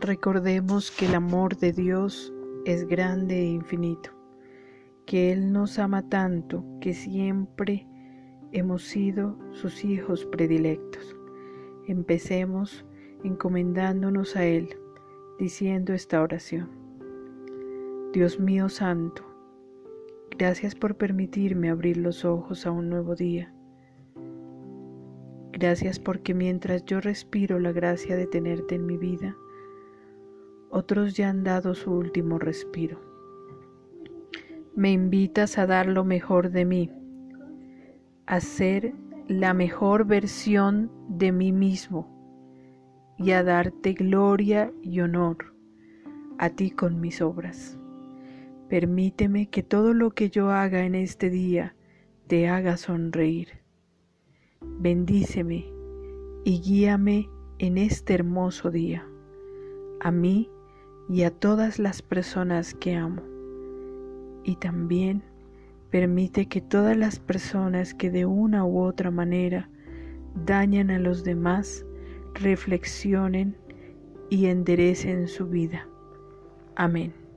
Recordemos que el amor de Dios es grande e infinito, que Él nos ama tanto que siempre hemos sido sus hijos predilectos. Empecemos encomendándonos a Él, diciendo esta oración. Dios mío santo, gracias por permitirme abrir los ojos a un nuevo día. Gracias porque mientras yo respiro la gracia de tenerte en mi vida, otros ya han dado su último respiro. Me invitas a dar lo mejor de mí, a ser la mejor versión de mí mismo y a darte gloria y honor a ti con mis obras. Permíteme que todo lo que yo haga en este día te haga sonreír. Bendíceme y guíame en este hermoso día, a mí y a todas las personas que amo. Y también permite que todas las personas que de una u otra manera dañan a los demás reflexionen y enderecen su vida. Amén.